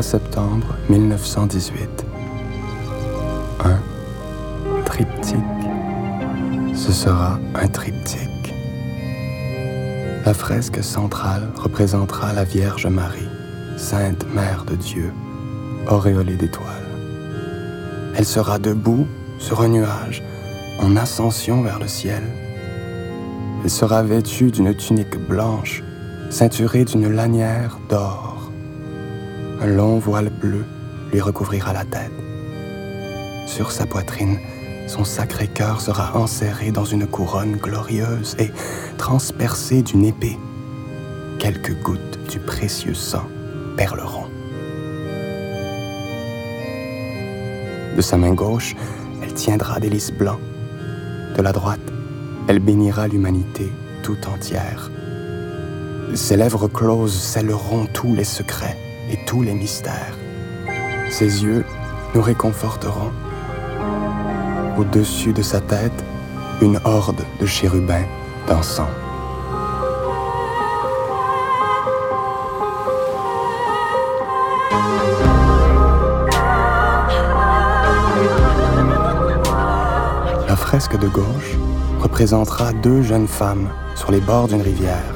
3 septembre 1918. Un triptyque. Ce sera un triptyque. La fresque centrale représentera la Vierge Marie, Sainte Mère de Dieu, auréolée d'étoiles. Elle sera debout sur un nuage, en ascension vers le ciel elle sera vêtue d'une tunique blanche, ceinturée d'une lanière d'or. Un long voile bleu lui recouvrira la tête. Sur sa poitrine, son sacré cœur sera enserré dans une couronne glorieuse et transpercé d'une épée. Quelques gouttes du précieux sang perleront. De sa main gauche, elle tiendra des lys blancs. De la droite, elle bénira l'humanité tout entière. Ses lèvres closes scelleront tous les secrets et tous les mystères. Ses yeux nous réconforteront. Au-dessus de sa tête, une horde de chérubins dansant. La fresque de gauche représentera deux jeunes femmes sur les bords d'une rivière.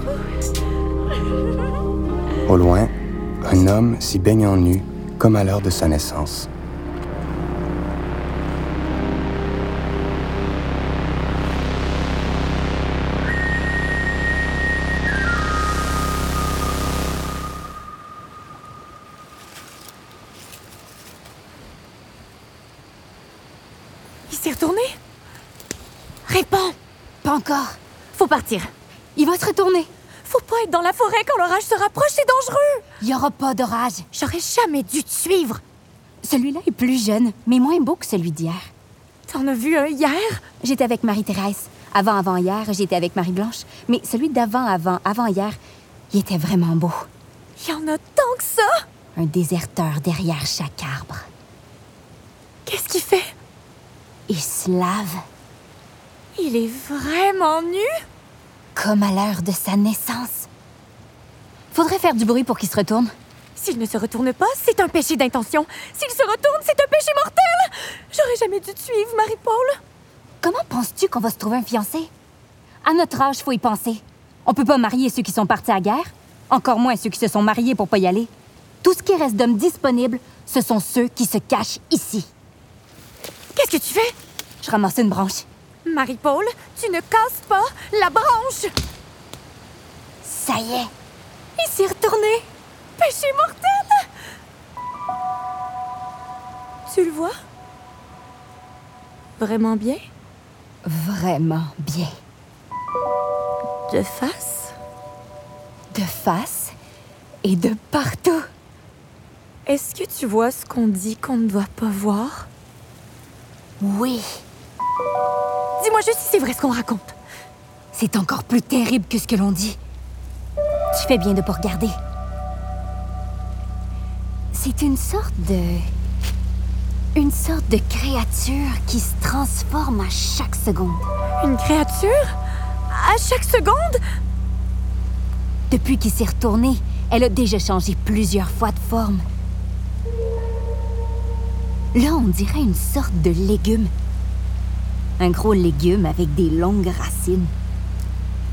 Au loin, un homme s'y baignant nu comme à l'heure de sa naissance. Il s'est retourné? Réponds Pas encore. Faut partir. Il va se retourner. Faut pas être dans la forêt quand l'orage se rapproche, c'est dangereux Il y aura pas d'orage. J'aurais jamais dû te suivre Celui-là est plus jeune, mais moins beau que celui d'hier. T'en as vu un hier? J'étais avec Marie-Thérèse. Avant-avant-hier, j'étais avec Marie-Blanche. Mais celui d'avant-avant-avant-hier, il était vraiment beau. Il y en a tant que ça Un déserteur derrière chaque arbre. Qu'est-ce qu'il fait? Il se lave Il est vraiment nu comme à l'heure de sa naissance. Faudrait faire du bruit pour qu'il se retourne. S'il ne se retourne pas, c'est un péché d'intention. S'il se retourne, c'est un péché mortel J'aurais jamais dû te suivre, Marie-Paul. Comment penses-tu qu'on va se trouver un fiancé? À notre âge, faut y penser. On peut pas marier ceux qui sont partis à guerre, encore moins ceux qui se sont mariés pour pas y aller. Tout ce qui reste d'hommes disponibles, ce sont ceux qui se cachent ici. Qu'est-ce que tu fais? Je ramasse une branche. Marie-Paul, tu ne casses pas la branche. Ça y est, Il s'est retourné. Péché mortel. Tu le vois? Vraiment bien? Vraiment bien. De face? De face et de partout. Est-ce que tu vois ce qu'on dit qu'on ne doit pas voir? Oui, Dis-moi juste si c'est vrai ce qu'on raconte. c'est encore plus terrible que ce que l'on dit. Tu fais bien de pas regarder. C'est une sorte de... Une sorte de créature qui se transforme à chaque seconde. Une créature? À chaque seconde? Depuis qu'il s'est retourné, elle a déjà changé plusieurs fois de forme. Là, on dirait une sorte de légume. Un gros légume avec des longues racines.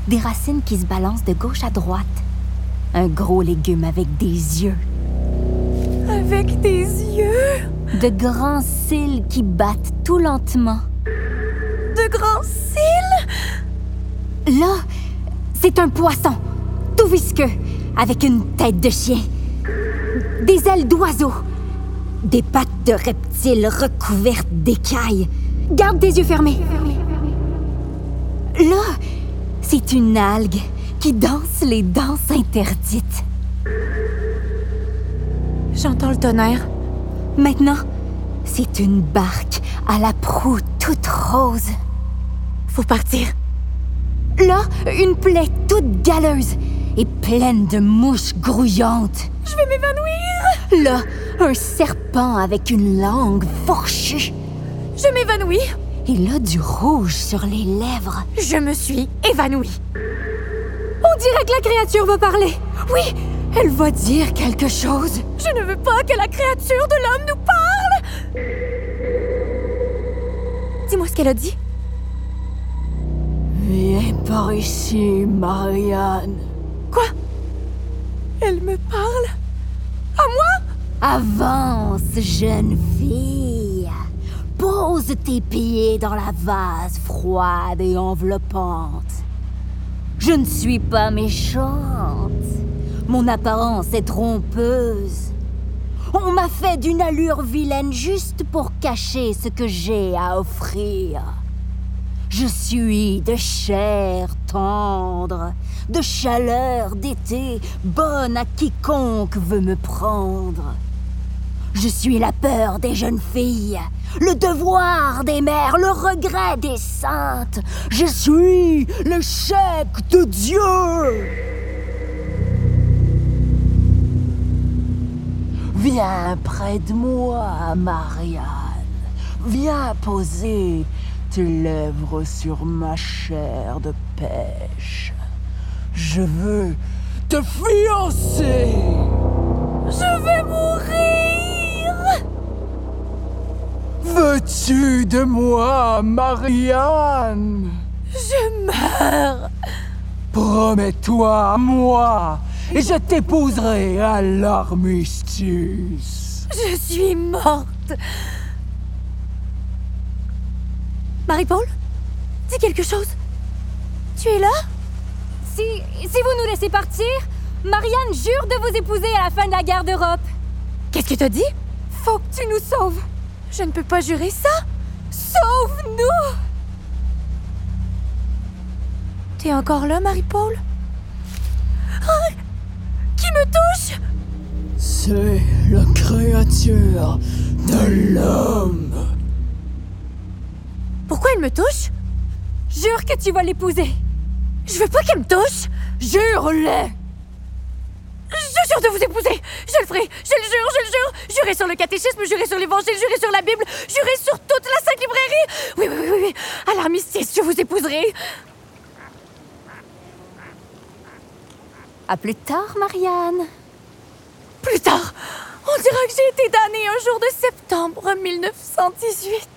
Des racines qui se balancent de gauche à droite. Un gros légume avec des yeux. Avec des yeux? De grands cils qui battent tout lentement. De grands cils? Là, c'est un poisson, tout visqueux, avec une tête de chien. Des ailes d'oiseau. Des pattes de reptile recouvertes d'écailles. Garde tes yeux fermés. Là, c'est une algue qui danse les danses interdites. J'entends le tonnerre. Maintenant, c'est une barque à la proue toute rose. Faut partir. Là, une plaie toute galeuse et pleine de mouches grouillantes. Je vais m'évanouir. Là, un serpent avec une langue fourchue. Je m'évanouis. Et là, du rouge sur les lèvres. Je me suis évanouie. On dirait que la créature va parler. Oui, elle va dire quelque chose. Je ne veux pas que la créature de l'homme nous parle. Dis-moi ce qu'elle a dit. Viens par ici, Marianne. Quoi? Elle me parle? À moi? Avance, jeune fille. Pose tes pieds dans la vase froide et enveloppante. Je ne suis pas méchante. Mon apparence est trompeuse. On m'a fait d'une allure vilaine juste pour cacher ce que j'ai à offrir. Je suis de chair tendre, de chaleur d'été, bonne à quiconque veut me prendre. Je suis la peur des jeunes filles, le devoir des mères, le regret des saintes. Je suis l'échec de Dieu. Viens près de moi, Marianne. Viens poser tes lèvres sur ma chair de pêche. Je veux te fiancer. Je vais mourir Veux-tu de moi, Marianne? Je meurs Promets-toi à moi, et je t'épouserai à l'armistice. Je suis morte Marie-Paul Dis quelque chose Tu es là? Si, si vous nous laissez partir, Marianne jure de vous épouser à la fin de la guerre d'Europe. Qu'est-ce que t'as dit? Faut que tu nous sauves. Je ne peux pas jurer ça. Sauve-nous. T'es encore là, Marie-Paul? Ah Qui me touche? C'est la créature de l'homme. Pourquoi elle me touche? Jure que tu vas l'épouser. Je veux pas qu'elle me touche. Jure-le Je jure de vous épouser. Je le ferai. Je le jure, je le jure. Jurez sur le catéchisme, jurez sur l'évangile, jurez sur la Bible, jurez sur toute la Sainte Librairie. Oui, oui, oui, oui À l'armistice, je vous épouserai. À plus tard, Marianne. Plus tard, on dira que j'ai été damnée un jour de septembre 1918.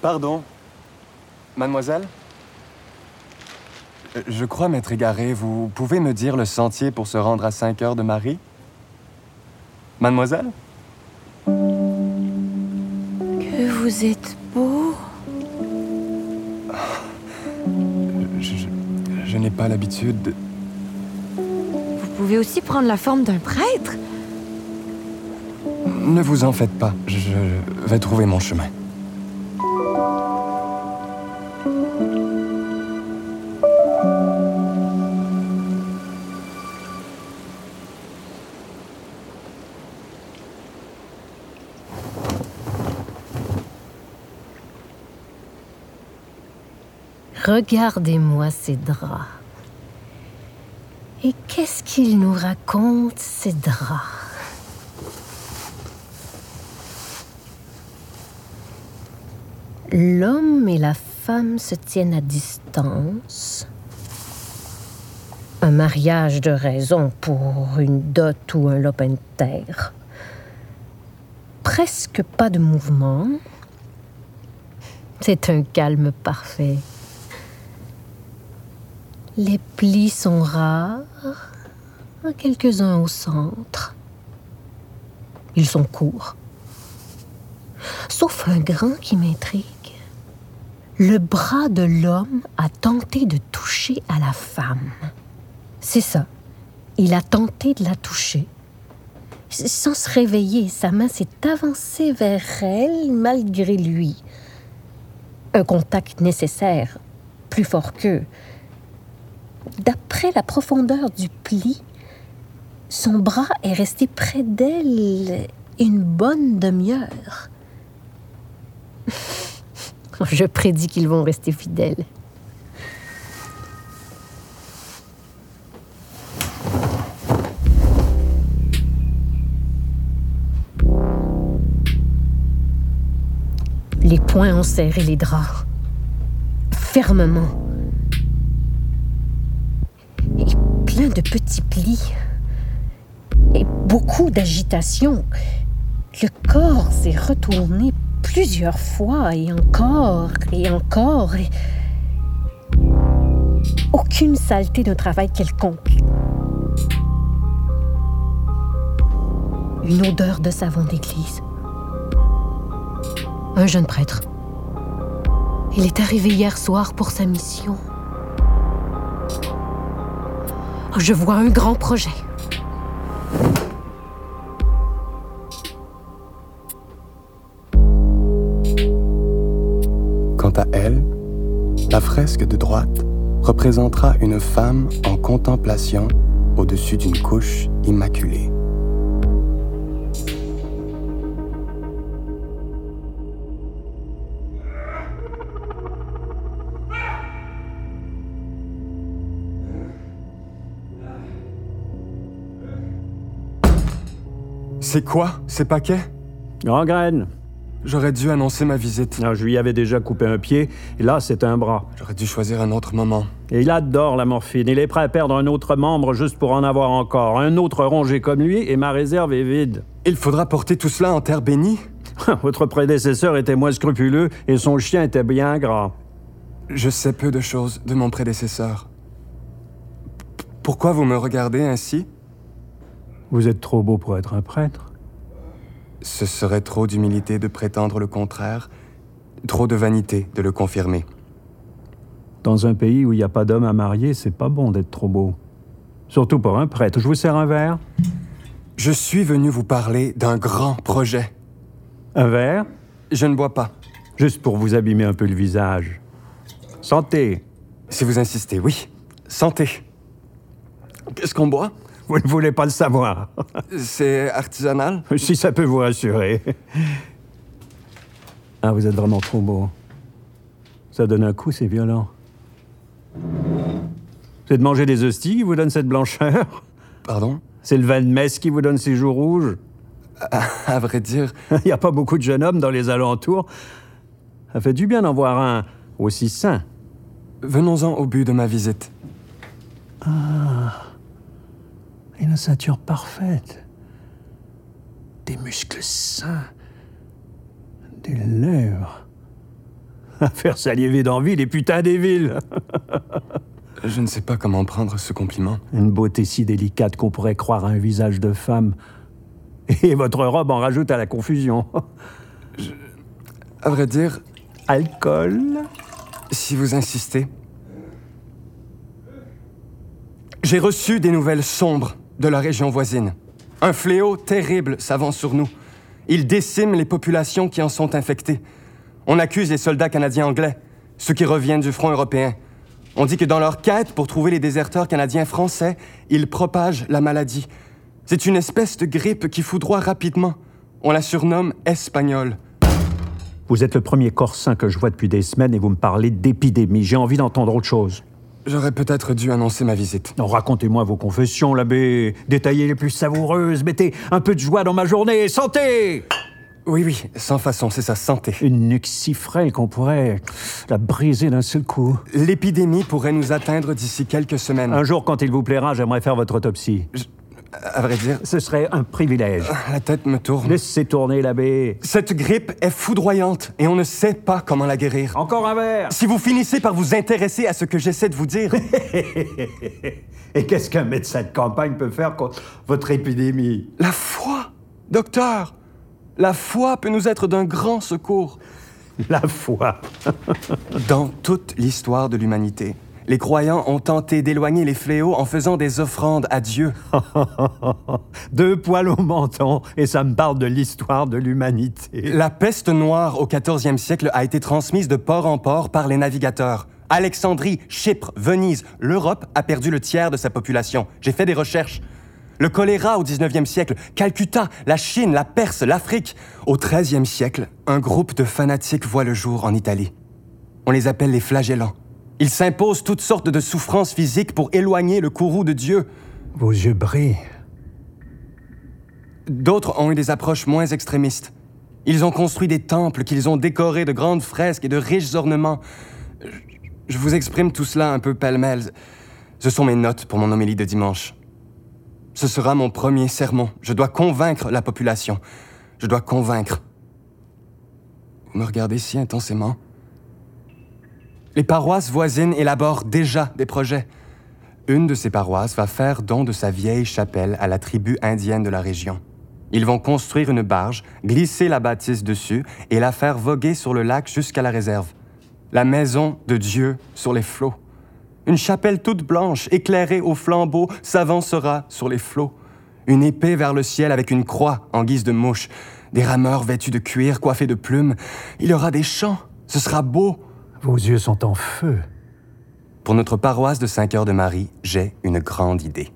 Pardon. Mademoiselle? Je crois m'être égaré. Vous pouvez me dire le sentier pour se rendre à 5 heures de Marie? Mademoiselle? Que vous êtes beau. Je, je- je n'ai pas l'habitude. de- Vous pouvez aussi prendre la forme d'un prêtre. Ne vous en faites pas. Je vais trouver mon chemin. Regardez-moi ces draps. Et qu'est-ce qu'ils nous racontent, ces draps? L'homme et la femme se tiennent à distance. Un mariage de raison pour une dot ou un lopin de terre. Presque pas de mouvement. C'est un calme parfait. Les plis sont rares, quelques-uns au centre. Ils sont courts. Sauf un grand qui m'intrigue. Le bras de l'homme a tenté de toucher à la femme. C'est ça. Il a tenté de la toucher. Sans se réveiller, sa main s'est avancée vers elle malgré lui. Un contact nécessaire, plus fort qu'eux. D'après la profondeur du pli, son bras est resté près d'elle une bonne demi-heure. Je prédis qu'ils vont rester fidèles. Les poings ont serré les draps. Fermement. De petits plis. Et beaucoup d'agitation. Le corps s'est retourné plusieurs fois et encore et encore. Et... Aucune saleté de travail quelconque. Une odeur de savon d'église. Un jeune prêtre. Il est arrivé hier soir pour sa mission. Je vois un grand projet. Quant à elle, la fresque de droite représentera une femme en contemplation au-dessus d'une couche immaculée. C'est quoi, ces paquets Gangrène. J'aurais dû annoncer ma visite. Non, je lui avais déjà coupé un pied, et là, c'est un bras. J'aurais dû choisir un autre moment. Et il adore la morphine. Il est prêt à perdre un autre membre juste pour en avoir encore. Un autre rongé comme lui, et ma réserve est vide. Il faudra porter tout cela en terre bénie? Votre prédécesseur était moins scrupuleux, et son chien était bien gras. Je sais peu de choses de mon prédécesseur. P- Pourquoi vous me regardez ainsi? Vous êtes trop beau pour être un prêtre. Ce serait trop d'humilité de prétendre le contraire, trop de vanité de le confirmer. Dans un pays où il n'y a pas d'homme à marier, c'est pas bon d'être trop beau. Surtout pour un prêtre. Je vous sers un verre Je suis venu vous parler d'un grand projet. Un verre? Je ne bois pas. Juste pour vous abîmer un peu le visage. Santé Si vous insistez, oui. Santé. Qu'est-ce qu'on boit? Vous ne voulez pas le savoir. C'est artisanal? Si ça peut vous rassurer. Ah, vous êtes vraiment trop beau. Ça donne un coup, c'est violent. C'est de manger des hosties qui vous donne cette blancheur? Pardon? C'est le vin de messe qui vous donne ces joues rouges? À vrai dire, Il n'y a pas beaucoup de jeunes hommes dans les alentours. Ça fait du bien d'en voir un aussi sain. venons-en au but de ma visite. Une ceinture parfaite. Des muscles sains. Des lèvres. À faire saliver d'envie les putains des villes. Je ne sais pas comment prendre ce compliment. Une beauté si délicate qu'on pourrait croire à un visage de femme. Et votre robe en rajoute à la confusion. À vrai dire, Alcool si vous insistez. J'ai reçu des nouvelles sombres de la région voisine. Un fléau terrible s'avance sur nous. Il décime les populations qui en sont infectées. On accuse les soldats canadiens anglais, ceux qui reviennent du front européen. On dit que dans leur quête pour trouver les déserteurs canadiens français, ils propagent la maladie. C'est une espèce de grippe qui foudroie rapidement. On la surnomme espagnole. Vous êtes le premier corsin que je vois depuis des semaines et vous me parlez d'épidémie. J'ai envie d'entendre autre chose. J'aurais peut-être dû annoncer ma visite. Non, Racontez-moi vos confessions, l'abbé. Détaillez les plus savoureuses. Mettez un peu de joie dans ma journée. Santé Oui, oui, sans façon, c'est sa santé. Une nuque si frêle qu'on pourrait la briser d'un seul coup. L'épidémie pourrait nous atteindre d'ici quelques semaines. Un jour, quand il vous plaira, j'aimerais faire votre autopsie. À vrai dire, Ce serait un privilège. la tête me tourne. Laissez tourner l'abbé. Cette grippe est foudroyante et on ne sait pas comment la guérir. Encore un verre. Si vous finissez par vous intéresser à ce que j'essaie de vous dire, Et qu'est-ce qu'un médecin de campagne peut faire contre votre épidémie? La foi, docteur, la foi peut nous être d'un grand secours. La foi. Dans toute l'histoire de l'humanité, les croyants ont tenté d'éloigner les fléaux en faisant des offrandes à Dieu. Deux poils au menton, et ça me parle de l'histoire de l'humanité. La peste noire au 14e siècle a été transmise de port en port par les navigateurs. Alexandrie, Chypre, Venise, l'Europe a perdu le tiers de sa population. J'ai fait des recherches. Le choléra au 19e siècle, Calcutta, la Chine, la Perse, l'Afrique. Au 13e siècle, un groupe de fanatiques voit le jour en Italie. On les appelle les flagellants. Ils s'imposent toutes sortes de souffrances physiques pour éloigner le courroux de Dieu. Vos yeux brillent. D'autres ont eu des approches moins extrémistes. Ils ont construit des temples qu'ils ont décorés de grandes fresques et de riches ornements. Je- Je vous exprime tout cela un peu pêle-mêle. Ce sont mes notes pour mon homélie de dimanche. Ce sera mon premier sermon. Je dois convaincre la population. Je dois convaincre. Vous me regardez si intensément. Les paroisses voisines élaborent déjà des projets. Une de ces paroisses va faire don de sa vieille chapelle à la tribu indienne de la région. Ils vont construire une barge, glisser la bâtisse dessus et la faire voguer sur le lac jusqu'à la réserve. La maison de Dieu sur les flots. Une chapelle toute blanche, éclairée au flambeau, s'avancera sur les flots. Une épée vers le ciel avec une croix en guise de mouche. Des rameurs vêtus de cuir, coiffés de plumes. Il y aura des chants. Ce sera beau. Vos yeux sont en feu. Pour notre paroisse de Saint-Cœur-de-Marie, j'ai une grande idée.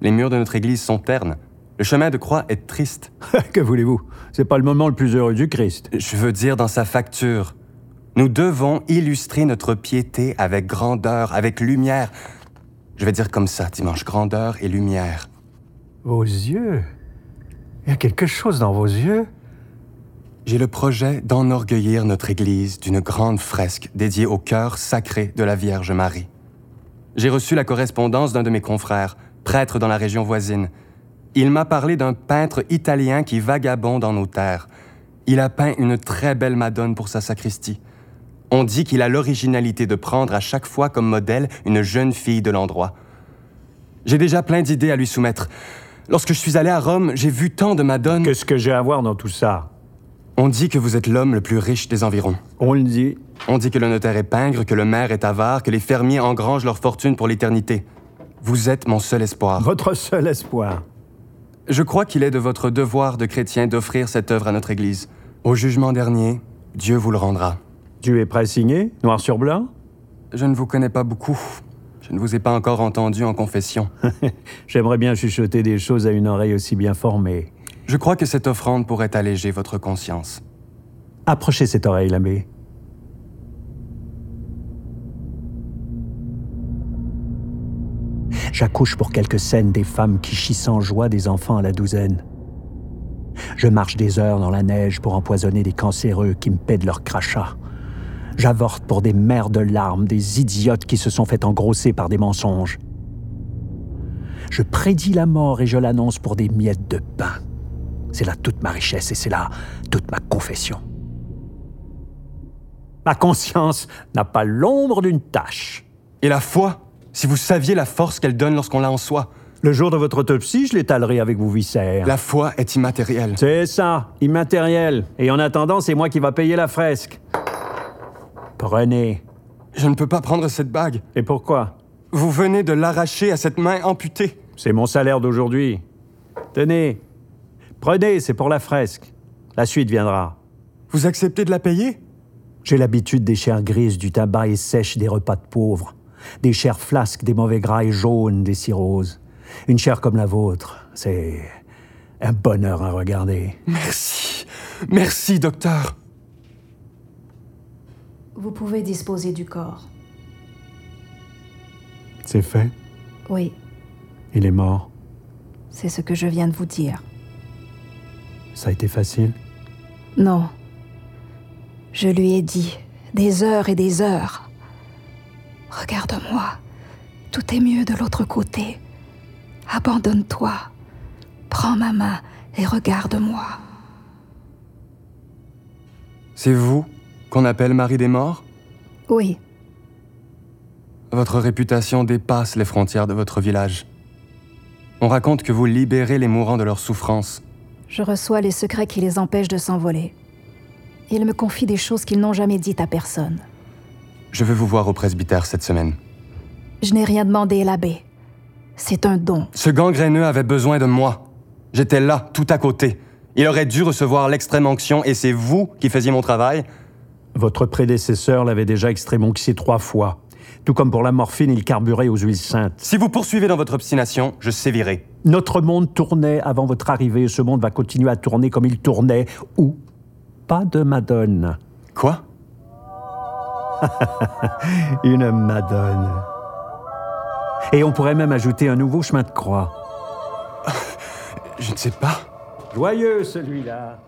Les murs de notre église sont ternes. Le chemin de croix est triste. que voulez-vous? C'est pas le moment le plus heureux du Christ. Je veux dire dans sa facture. Nous devons illustrer notre piété avec grandeur, avec lumière. Je vais dire comme ça, dimanche, grandeur et lumière. Vos yeux? Il y a quelque chose dans vos yeux? J'ai le projet d'enorgueillir notre Église d'une grande fresque dédiée au cœur sacré de la Vierge Marie. J'ai reçu la correspondance d'un de mes confrères, prêtre dans la région voisine. Il m'a parlé d'un peintre italien qui vagabonde dans nos terres. Il a peint une très belle Madone pour sa sacristie. On dit qu'il a l'originalité de prendre à chaque fois comme modèle une jeune fille de l'endroit. J'ai déjà plein d'idées à lui soumettre. Lorsque je suis allé à Rome, j'ai vu tant de Madones. Qu'est-ce que j'ai à voir dans tout ça? On dit que vous êtes l'homme le plus riche des environs. On le dit. On dit que le notaire est pingre, que le maire est avare, que les fermiers engrangent leur fortune pour l'éternité. Vous êtes mon seul espoir. Votre seul espoir. Je crois qu'il est de votre devoir de chrétien d'offrir cette œuvre à notre Église. Au jugement dernier, Dieu vous le rendra. Tu es prêt signé, noir sur blanc? Je ne vous connais pas beaucoup. Je ne vous ai pas encore entendu en confession. J'aimerais bien chuchoter des choses à une oreille aussi bien formée. Je crois que cette offrande pourrait alléger votre conscience. Approchez cette oreille, l'abbé. J'accouche pour quelques scènes des femmes qui chient sans joie des enfants à la douzaine. Je marche des heures dans la neige pour empoisonner des cancéreux qui me paient de leur crachat. J'avorte pour des mères de larmes, des idiotes qui se sont fait engrosser par des mensonges. Je prédis la mort et je l'annonce pour des miettes de pain. C'est là toute ma richesse et c'est là toute ma confession. Ma conscience n'a pas l'ombre d'une tâche. Et la foi Si vous saviez la force qu'elle donne lorsqu'on l'a en soi. Le jour de votre autopsie, je l'étalerai avec vos viscères. La foi est immatérielle. C'est ça, immatériel. Et en attendant, c'est moi qui va payer la fresque. Prenez. Je ne peux pas prendre cette bague. Et pourquoi? Vous venez de l'arracher à cette main amputée. C'est mon salaire d'aujourd'hui. Tenez. Prenez, c'est pour la fresque. La suite viendra. Vous acceptez de la payer? J'ai l'habitude des chairs grises, du tabac et sèche des repas de pauvres. Des chairs flasques, des mauvais gras et jaunes, des cirrhoses. Une chair comme la vôtre, c'est un bonheur à regarder. Merci. Merci, docteur. Vous pouvez disposer du corps. C'est fait? Oui, Il est mort? c'est ce que je viens de vous dire. Ça a été facile? Non. Je lui ai dit, des heures et des heures. Regarde-moi. Tout est mieux de l'autre côté. Abandonne-toi. Prends ma main et regarde-moi. C'est vous qu'on appelle Marie des Morts? Oui, Votre réputation dépasse les frontières de votre village. On raconte que vous libérez les mourants de leur souffrance. Je reçois les secrets qui les empêchent de s'envoler. Ils me confient des choses qu'ils n'ont jamais dites à personne. Je veux vous voir au presbytère cette semaine. Je n'ai rien demandé à l'abbé. C'est un don. Ce gangréneux avait besoin de moi. J'étais là, tout à côté. Il aurait dû recevoir l'extrême onction et c'est vous qui faisiez mon travail. Votre prédécesseur l'avait déjà extrémonxé trois fois. Tout comme pour la morphine, il carburait aux huiles saintes. Si vous poursuivez dans votre obstination, je sévirai. Notre monde tournait avant votre arrivée, ce monde va continuer à tourner comme il tournait, ou pas de Madone. Quoi? Une Madone. Et on pourrait même ajouter un nouveau chemin de croix. Je ne sais pas. Joyeux celui-là.